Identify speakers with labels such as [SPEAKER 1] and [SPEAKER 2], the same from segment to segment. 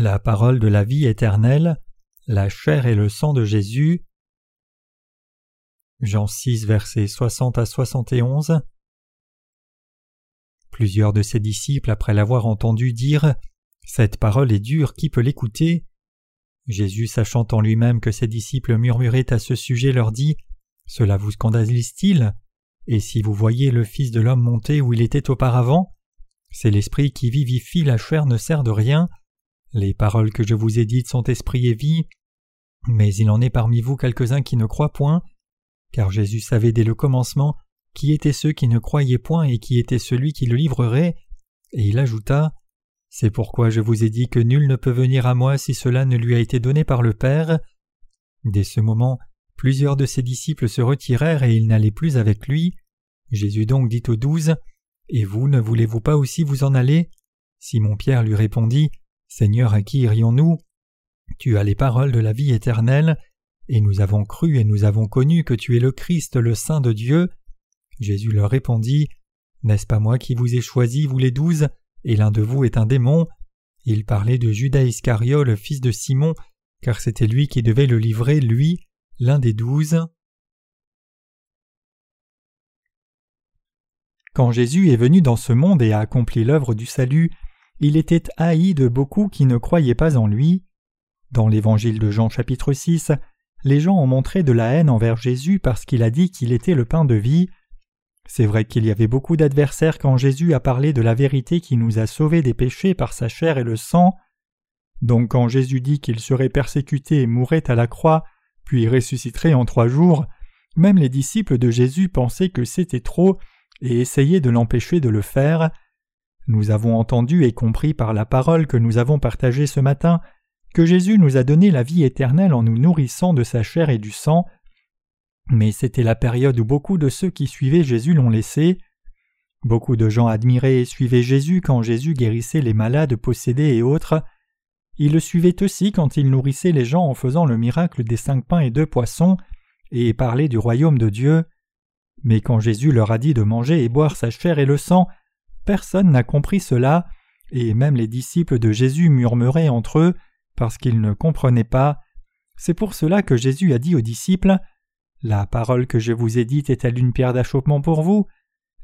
[SPEAKER 1] La parole de la vie éternelle, la chair et le sang de Jésus. Jean 6, versets 60 à 71. Plusieurs de ses disciples, après l'avoir entendu dire Cette parole est dure, qui peut l'écouter? Jésus, sachant en lui-même que ses disciples murmuraient à ce sujet, leur dit Cela vous scandalise-t-il? Et si vous voyez le Fils de l'homme monter où il était auparavant C'est l'Esprit qui vivifie, la chair ne sert de rien. Les paroles que je vous ai dites sont esprit et vie, mais il en est parmi vous quelques-uns qui ne croient point, car Jésus savait dès le commencement qui étaient ceux qui ne croyaient point et qui était celui qui le livrerait, et il ajouta C'est pourquoi je vous ai dit que nul ne peut venir à moi si cela ne lui a été donné par le Père. Dès ce moment, plusieurs de ses disciples se retirèrent et ils n'allaient plus avec lui. Jésus donc dit aux douze Et vous, ne voulez-vous pas aussi vous en aller? Simon Pierre lui répondit Seigneur, à qui irions-nous? Tu as les paroles de la vie éternelle, et nous avons cru et nous avons connu que tu es le Christ, le Saint de Dieu. Jésus leur répondit N'est-ce pas moi qui vous ai choisi, vous les douze, et l'un de vous est un démon? Il parlait de Judas Iscariot, le fils de Simon, car c'était lui qui devait le livrer, lui, l'un des douze. Quand Jésus est venu dans ce monde et a accompli l'œuvre du salut, il était haï de beaucoup qui ne croyaient pas en lui. Dans l'évangile de Jean chapitre 6, les gens ont montré de la haine envers Jésus parce qu'il a dit qu'il était le pain de vie. C'est vrai qu'il y avait beaucoup d'adversaires quand Jésus a parlé de la vérité qui nous a sauvés des péchés par sa chair et le sang. Donc quand Jésus dit qu'il serait persécuté et mourrait à la croix, puis ressusciterait en trois jours, même les disciples de Jésus pensaient que c'était trop et essayaient de l'empêcher de le faire. Nous avons entendu et compris par la parole que nous avons partagée ce matin que Jésus nous a donné la vie éternelle en nous nourrissant de sa chair et du sang, mais c'était la période où beaucoup de ceux qui suivaient Jésus l'ont laissé. Beaucoup de gens admiraient et suivaient Jésus quand Jésus guérissait les malades, possédés et autres. Ils le suivaient aussi quand il nourrissait les gens en faisant le miracle des cinq pains et deux poissons, et parlait du royaume de Dieu. Mais quand Jésus leur a dit de manger et boire sa chair et le sang, Personne n'a compris cela, et même les disciples de Jésus murmuraient entre eux parce qu'ils ne comprenaient pas. C'est pour cela que Jésus a dit aux disciples La parole que je vous ai dite est-elle une pierre d'achoppement pour vous?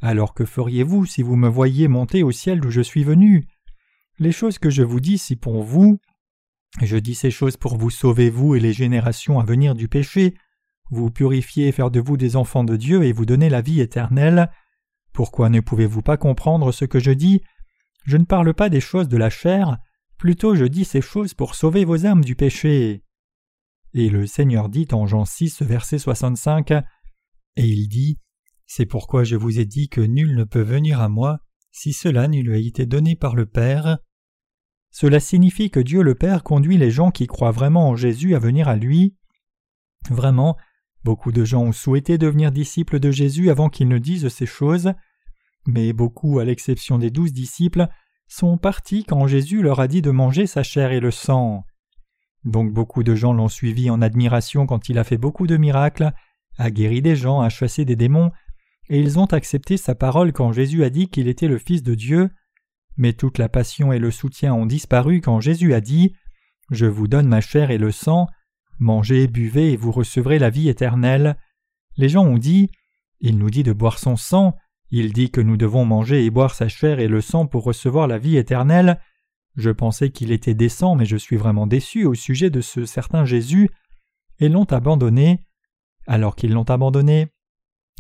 [SPEAKER 1] Alors que feriez-vous si vous me voyiez monter au ciel d'où je suis venu? Les choses que je vous dis, si pour vous. Je dis ces choses pour vous sauver, vous et les générations à venir du péché, vous purifier et faire de vous des enfants de Dieu et vous donner la vie éternelle. Pourquoi ne pouvez-vous pas comprendre ce que je dis? Je ne parle pas des choses de la chair, plutôt je dis ces choses pour sauver vos âmes du péché. Et le Seigneur dit en Jean 6, verset 65, Et il dit, C'est pourquoi je vous ai dit que nul ne peut venir à moi si cela ne lui a été donné par le Père. Cela signifie que Dieu le Père conduit les gens qui croient vraiment en Jésus à venir à lui. Vraiment, Beaucoup de gens ont souhaité devenir disciples de Jésus avant qu'ils ne disent ces choses, mais beaucoup, à l'exception des douze disciples, sont partis quand Jésus leur a dit de manger sa chair et le sang. Donc beaucoup de gens l'ont suivi en admiration quand il a fait beaucoup de miracles, a guéri des gens, a chassé des démons, et ils ont accepté sa parole quand Jésus a dit qu'il était le Fils de Dieu, mais toute la passion et le soutien ont disparu quand Jésus a dit Je vous donne ma chair et le sang, Mangez, buvez et vous recevrez la vie éternelle. Les gens ont dit Il nous dit de boire son sang, il dit que nous devons manger et boire sa chair et le sang pour recevoir la vie éternelle. Je pensais qu'il était décent, mais je suis vraiment déçu au sujet de ce certain Jésus, et l'ont abandonné. Alors qu'ils l'ont abandonné,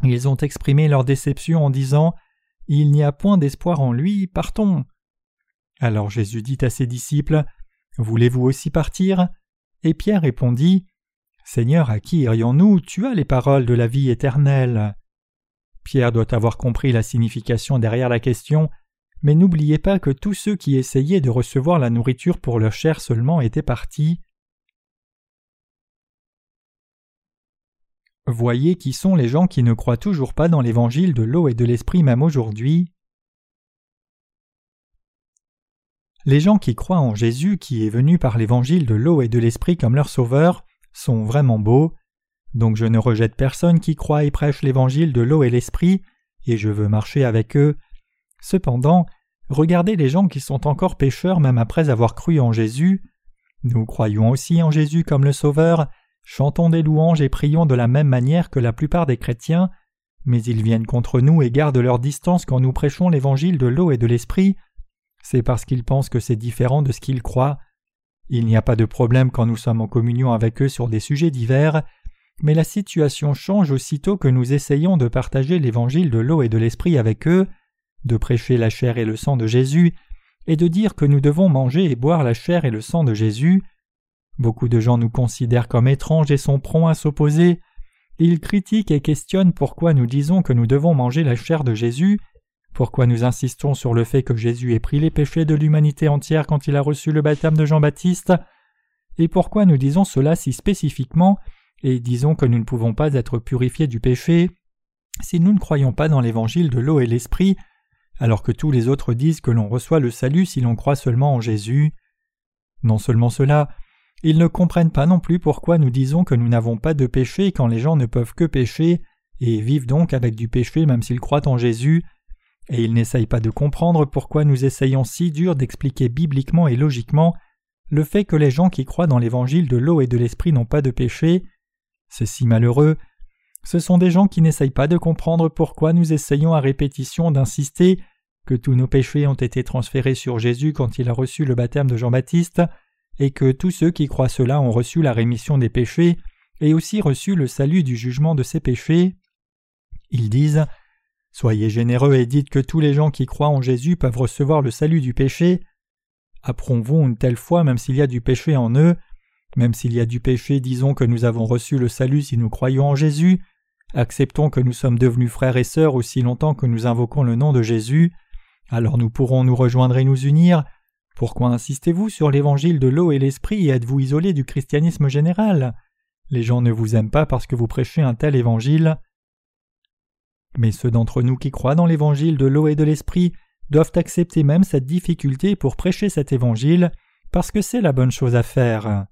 [SPEAKER 1] ils ont exprimé leur déception en disant Il n'y a point d'espoir en lui, partons. Alors Jésus dit à ses disciples Voulez-vous aussi partir? Et Pierre répondit Seigneur, à qui irions-nous? Tu as les paroles de la vie éternelle. Pierre doit avoir compris la signification derrière la question, mais n'oubliez pas que tous ceux qui essayaient de recevoir la nourriture pour leur chair seulement étaient partis. Voyez qui sont les gens qui ne croient toujours pas dans l'évangile de l'eau et de l'esprit même aujourd'hui. Les gens qui croient en Jésus qui est venu par l'évangile de l'eau et de l'esprit comme leur sauveur sont vraiment beaux. Donc je ne rejette personne qui croit et prêche l'évangile de l'eau et l'esprit, et je veux marcher avec eux. Cependant, Regardez les gens qui sont encore pécheurs même après avoir cru en Jésus. Nous croyons aussi en Jésus comme le Sauveur, chantons des louanges et prions de la même manière que la plupart des chrétiens, mais ils viennent contre nous et gardent leur distance quand nous prêchons l'évangile de l'eau et de l'esprit. C'est parce qu'ils pensent que c'est différent de ce qu'ils croient. Il n'y a pas de problème quand nous sommes en communion avec eux sur des sujets divers, mais la situation change aussitôt que nous essayons de partager l'évangile de l'eau et de l'esprit avec eux, de prêcher la chair et le sang de Jésus, et de dire que nous devons manger et boire la chair et le sang de Jésus. Beaucoup de gens nous considèrent comme étranges et sont prompts à s'opposer. Ils critiquent et questionnent pourquoi nous disons que nous devons manger la chair de Jésus, pourquoi nous insistons sur le fait que Jésus ait pris les péchés de l'humanité entière quand il a reçu le baptême de Jean-Baptiste, et pourquoi nous disons cela si spécifiquement? Et disons que nous ne pouvons pas être purifiés du péché si nous ne croyons pas dans l'évangile de l'eau et l'esprit, alors que tous les autres disent que l'on reçoit le salut si l'on croit seulement en Jésus. Non seulement cela, ils ne comprennent pas non plus pourquoi nous disons que nous n'avons pas de péché quand les gens ne peuvent que pécher, et vivent donc avec du péché même s'ils croient en Jésus, et ils n'essayent pas de comprendre pourquoi nous essayons si dur d'expliquer bibliquement et logiquement le fait que les gens qui croient dans l'évangile de l'eau et de l'esprit n'ont pas de péché, c'est si malheureux. Ce sont des gens qui n'essayent pas de comprendre pourquoi nous essayons à répétition d'insister que tous nos péchés ont été transférés sur Jésus quand il a reçu le baptême de Jean-Baptiste, et que tous ceux qui croient cela ont reçu la rémission des péchés et aussi reçu le salut du jugement de ses péchés. Ils disent Soyez généreux et dites que tous les gens qui croient en Jésus peuvent recevoir le salut du péché. Approuvons une telle foi même s'il y a du péché en eux même s'il y a du péché, disons que nous avons reçu le salut si nous croyons en Jésus. Acceptons que nous sommes devenus frères et sœurs aussi longtemps que nous invoquons le nom de Jésus. Alors nous pourrons nous rejoindre et nous unir. Pourquoi insistez-vous sur l'évangile de l'eau et l'esprit et êtes-vous isolé du christianisme général? Les gens ne vous aiment pas parce que vous prêchez un tel évangile. Mais ceux d'entre nous qui croient dans l'évangile de l'eau et de l'esprit doivent accepter même cette difficulté pour prêcher cet évangile parce que c'est la bonne chose à faire.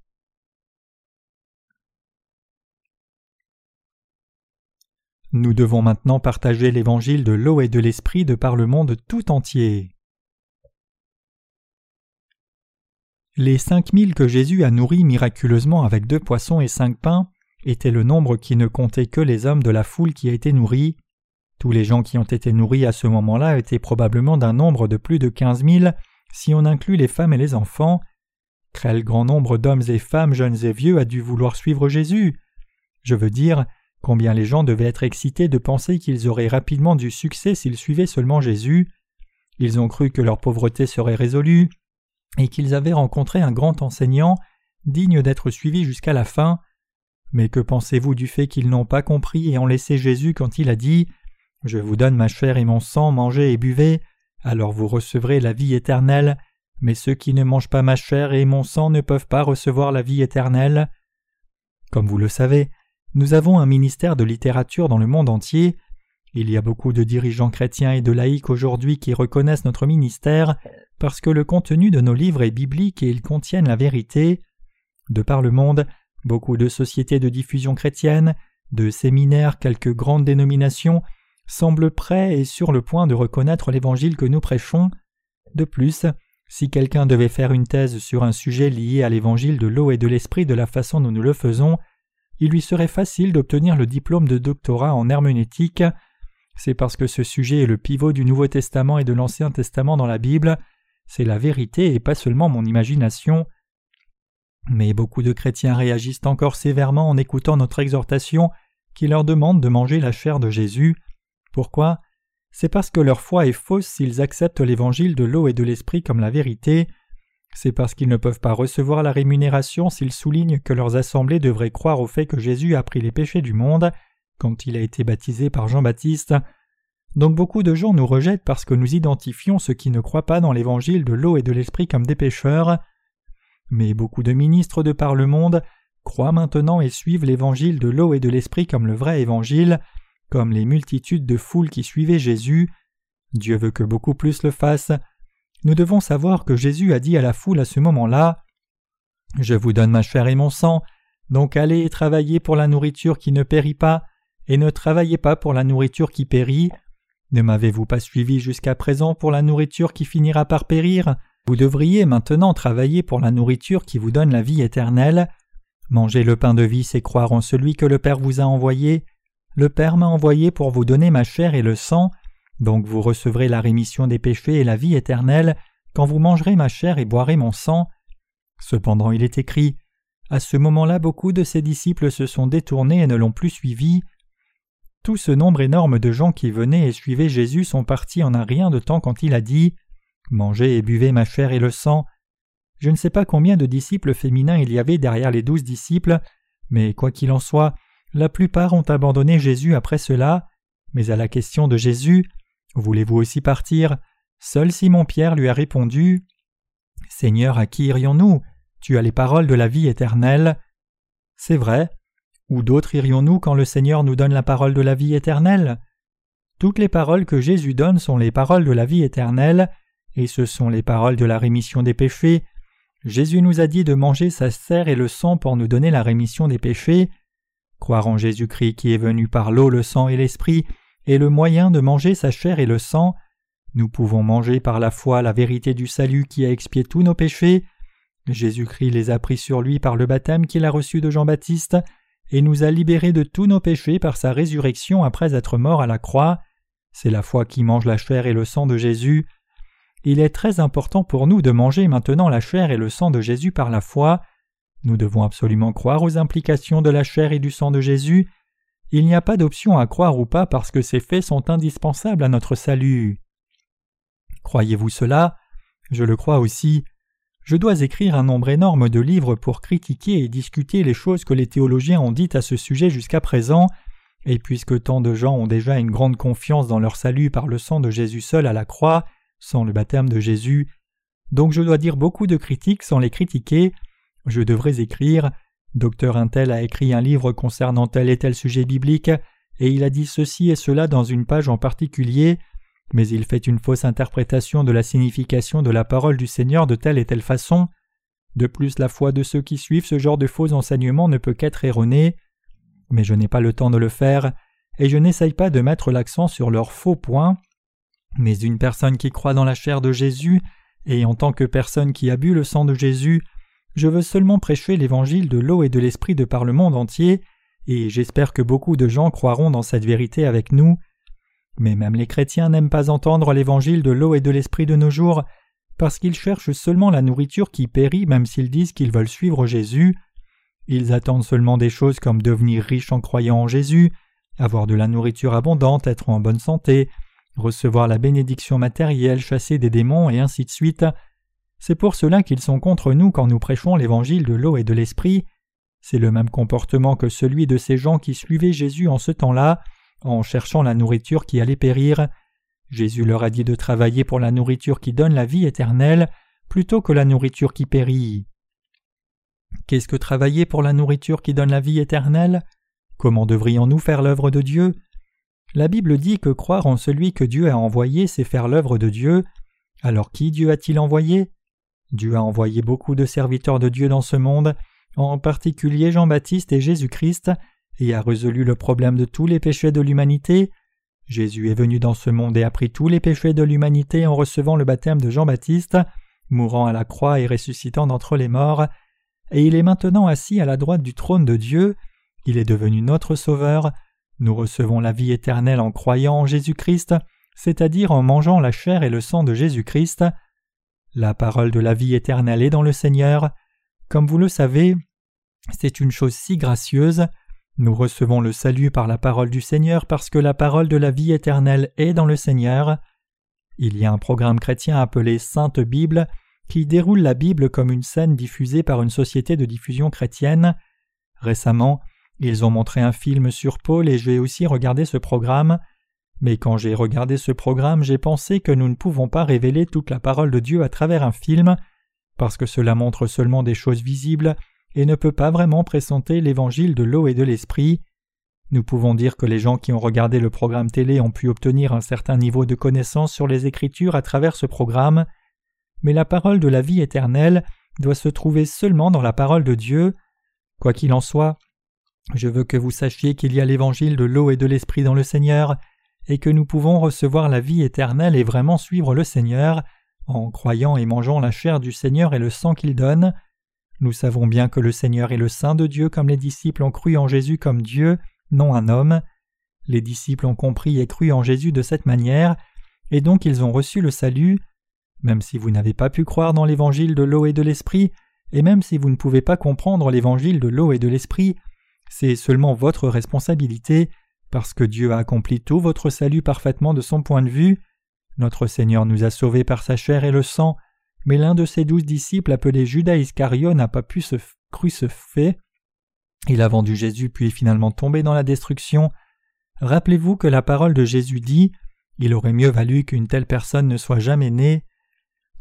[SPEAKER 1] Nous devons maintenant partager l'évangile de l'eau et de l'esprit de par le monde tout entier. Les cinq mille que Jésus a nourris miraculeusement avec deux poissons et cinq pains étaient le nombre qui ne comptait que les hommes de la foule qui a été nourris. Tous les gens qui ont été nourris à ce moment-là étaient probablement d'un nombre de plus de quinze mille si on inclut les femmes et les enfants. Quel grand nombre d'hommes et femmes, jeunes et vieux, a dû vouloir suivre Jésus Je veux dire, Combien les gens devaient être excités de penser qu'ils auraient rapidement du succès s'ils suivaient seulement Jésus. Ils ont cru que leur pauvreté serait résolue, et qu'ils avaient rencontré un grand enseignant, digne d'être suivi jusqu'à la fin. Mais que pensez-vous du fait qu'ils n'ont pas compris et ont laissé Jésus quand il a dit Je vous donne ma chair et mon sang, mangez et buvez, alors vous recevrez la vie éternelle, mais ceux qui ne mangent pas ma chair et mon sang ne peuvent pas recevoir la vie éternelle. Comme vous le savez, nous avons un ministère de littérature dans le monde entier. Il y a beaucoup de dirigeants chrétiens et de laïcs aujourd'hui qui reconnaissent notre ministère parce que le contenu de nos livres est biblique et ils contiennent la vérité. De par le monde, beaucoup de sociétés de diffusion chrétienne, de séminaires, quelques grandes dénominations semblent prêts et sur le point de reconnaître l'évangile que nous prêchons. De plus, si quelqu'un devait faire une thèse sur un sujet lié à l'évangile de l'eau et de l'esprit de la façon dont nous le faisons, il lui serait facile d'obtenir le diplôme de doctorat en herméneutique. C'est parce que ce sujet est le pivot du Nouveau Testament et de l'Ancien Testament dans la Bible. C'est la vérité et pas seulement mon imagination. Mais beaucoup de chrétiens réagissent encore sévèrement en écoutant notre exhortation qui leur demande de manger la chair de Jésus. Pourquoi? C'est parce que leur foi est fausse s'ils acceptent l'évangile de l'eau et de l'esprit comme la vérité. C'est parce qu'ils ne peuvent pas recevoir la rémunération s'ils soulignent que leurs assemblées devraient croire au fait que Jésus a pris les péchés du monde quand il a été baptisé par Jean-Baptiste. Donc beaucoup de gens nous rejettent parce que nous identifions ceux qui ne croient pas dans l'évangile de l'eau et de l'esprit comme des pécheurs. Mais beaucoup de ministres de par le monde croient maintenant et suivent l'évangile de l'eau et de l'esprit comme le vrai évangile, comme les multitudes de foules qui suivaient Jésus. Dieu veut que beaucoup plus le fassent nous devons savoir que Jésus a dit à la foule à ce moment-là Je vous donne ma chair et mon sang, donc allez et travaillez pour la nourriture qui ne périt pas, et ne travaillez pas pour la nourriture qui périt. Ne m'avez-vous pas suivi jusqu'à présent pour la nourriture qui finira par périr? Vous devriez maintenant travailler pour la nourriture qui vous donne la vie éternelle. Manger le pain de vie, c'est croire en celui que le Père vous a envoyé. Le Père m'a envoyé pour vous donner ma chair et le sang, donc vous recevrez la rémission des péchés et la vie éternelle quand vous mangerez ma chair et boirez mon sang. Cependant il est écrit À ce moment-là beaucoup de ses disciples se sont détournés et ne l'ont plus suivi. Tout ce nombre énorme de gens qui venaient et suivaient Jésus sont partis en un rien de temps quand il a dit Mangez et buvez ma chair et le sang. Je ne sais pas combien de disciples féminins il y avait derrière les douze disciples, mais quoi qu'il en soit, la plupart ont abandonné Jésus après cela. Mais à la question de Jésus Voulez-vous aussi partir? Seul Simon-Pierre lui a répondu Seigneur, à qui irions-nous? Tu as les paroles de la vie éternelle. C'est vrai. Où d'autres irions-nous quand le Seigneur nous donne la parole de la vie éternelle? Toutes les paroles que Jésus donne sont les paroles de la vie éternelle, et ce sont les paroles de la rémission des péchés. Jésus nous a dit de manger sa serre et le sang pour nous donner la rémission des péchés. Croire en Jésus-Christ qui est venu par l'eau, le sang et l'esprit est le moyen de manger sa chair et le sang. Nous pouvons manger par la foi la vérité du salut qui a expié tous nos péchés. Jésus-Christ les a pris sur lui par le baptême qu'il a reçu de Jean-Baptiste et nous a libérés de tous nos péchés par sa résurrection après être mort à la croix. C'est la foi qui mange la chair et le sang de Jésus. Il est très important pour nous de manger maintenant la chair et le sang de Jésus par la foi. Nous devons absolument croire aux implications de la chair et du sang de Jésus. Il n'y a pas d'option à croire ou pas parce que ces faits sont indispensables à notre salut. Croyez-vous cela? Je le crois aussi. Je dois écrire un nombre énorme de livres pour critiquer et discuter les choses que les théologiens ont dites à ce sujet jusqu'à présent, et puisque tant de gens ont déjà une grande confiance dans leur salut par le sang de Jésus seul à la croix, sans le baptême de Jésus, donc je dois dire beaucoup de critiques sans les critiquer, je devrais écrire Docteur Intel a écrit un livre concernant tel et tel sujet biblique, et il a dit ceci et cela dans une page en particulier, mais il fait une fausse interprétation de la signification de la parole du Seigneur de telle et telle façon. De plus, la foi de ceux qui suivent ce genre de faux enseignements ne peut qu'être erronée. Mais je n'ai pas le temps de le faire, et je n'essaye pas de mettre l'accent sur leurs faux points. Mais une personne qui croit dans la chair de Jésus, et en tant que personne qui a bu le sang de Jésus, je veux seulement prêcher l'évangile de l'eau et de l'esprit de par le monde entier, et j'espère que beaucoup de gens croiront dans cette vérité avec nous. Mais même les chrétiens n'aiment pas entendre l'évangile de l'eau et de l'esprit de nos jours, parce qu'ils cherchent seulement la nourriture qui périt même s'ils disent qu'ils veulent suivre Jésus. Ils attendent seulement des choses comme devenir riches en croyant en Jésus, avoir de la nourriture abondante, être en bonne santé, recevoir la bénédiction matérielle, chasser des démons et ainsi de suite. C'est pour cela qu'ils sont contre nous quand nous prêchons l'évangile de l'eau et de l'esprit. C'est le même comportement que celui de ces gens qui suivaient Jésus en ce temps-là, en cherchant la nourriture qui allait périr. Jésus leur a dit de travailler pour la nourriture qui donne la vie éternelle, plutôt que la nourriture qui périt. Qu'est-ce que travailler pour la nourriture qui donne la vie éternelle? Comment devrions-nous faire l'œuvre de Dieu? La Bible dit que croire en celui que Dieu a envoyé, c'est faire l'œuvre de Dieu. Alors qui Dieu a-t-il envoyé? Dieu a envoyé beaucoup de serviteurs de Dieu dans ce monde, en particulier Jean-Baptiste et Jésus-Christ, et a résolu le problème de tous les péchés de l'humanité. Jésus est venu dans ce monde et a pris tous les péchés de l'humanité en recevant le baptême de Jean-Baptiste, mourant à la croix et ressuscitant d'entre les morts, et il est maintenant assis à la droite du trône de Dieu, il est devenu notre Sauveur, nous recevons la vie éternelle en croyant en Jésus-Christ, c'est-à-dire en mangeant la chair et le sang de Jésus-Christ. La parole de la vie éternelle est dans le Seigneur. Comme vous le savez, c'est une chose si gracieuse. Nous recevons le salut par la parole du Seigneur parce que la parole de la vie éternelle est dans le Seigneur. Il y a un programme chrétien appelé Sainte Bible qui déroule la Bible comme une scène diffusée par une société de diffusion chrétienne. Récemment, ils ont montré un film sur Paul et j'ai aussi regardé ce programme. Mais quand j'ai regardé ce programme, j'ai pensé que nous ne pouvons pas révéler toute la parole de Dieu à travers un film, parce que cela montre seulement des choses visibles et ne peut pas vraiment présenter l'évangile de l'eau et de l'esprit. Nous pouvons dire que les gens qui ont regardé le programme télé ont pu obtenir un certain niveau de connaissance sur les Écritures à travers ce programme, mais la parole de la vie éternelle doit se trouver seulement dans la parole de Dieu. Quoi qu'il en soit, je veux que vous sachiez qu'il y a l'évangile de l'eau et de l'esprit dans le Seigneur, et que nous pouvons recevoir la vie éternelle et vraiment suivre le Seigneur en croyant et mangeant la chair du Seigneur et le sang qu'il donne. Nous savons bien que le Seigneur est le Saint de Dieu comme les disciples ont cru en Jésus comme Dieu, non un homme. Les disciples ont compris et cru en Jésus de cette manière, et donc ils ont reçu le salut. Même si vous n'avez pas pu croire dans l'évangile de l'eau et de l'esprit, et même si vous ne pouvez pas comprendre l'évangile de l'eau et de l'esprit, c'est seulement votre responsabilité, parce que Dieu a accompli tout votre salut parfaitement de son point de vue. Notre Seigneur nous a sauvés par sa chair et le sang, mais l'un de ses douze disciples appelé Judas Iscario n'a pas pu se cru ce fait. Il a vendu Jésus puis est finalement tombé dans la destruction. Rappelez-vous que la parole de Jésus dit Il aurait mieux valu qu'une telle personne ne soit jamais née.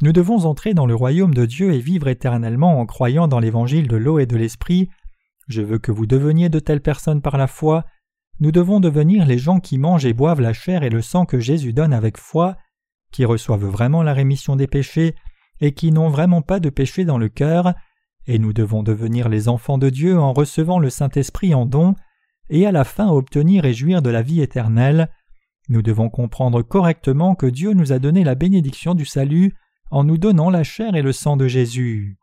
[SPEAKER 1] Nous devons entrer dans le royaume de Dieu et vivre éternellement en croyant dans l'évangile de l'eau et de l'esprit. Je veux que vous deveniez de telles personnes par la foi. Nous devons devenir les gens qui mangent et boivent la chair et le sang que Jésus donne avec foi, qui reçoivent vraiment la rémission des péchés et qui n'ont vraiment pas de péché dans le cœur, et nous devons devenir les enfants de Dieu en recevant le Saint-Esprit en don, et à la fin obtenir et jouir de la vie éternelle. Nous devons comprendre correctement que Dieu nous a donné la bénédiction du salut en nous donnant la chair et le sang de Jésus.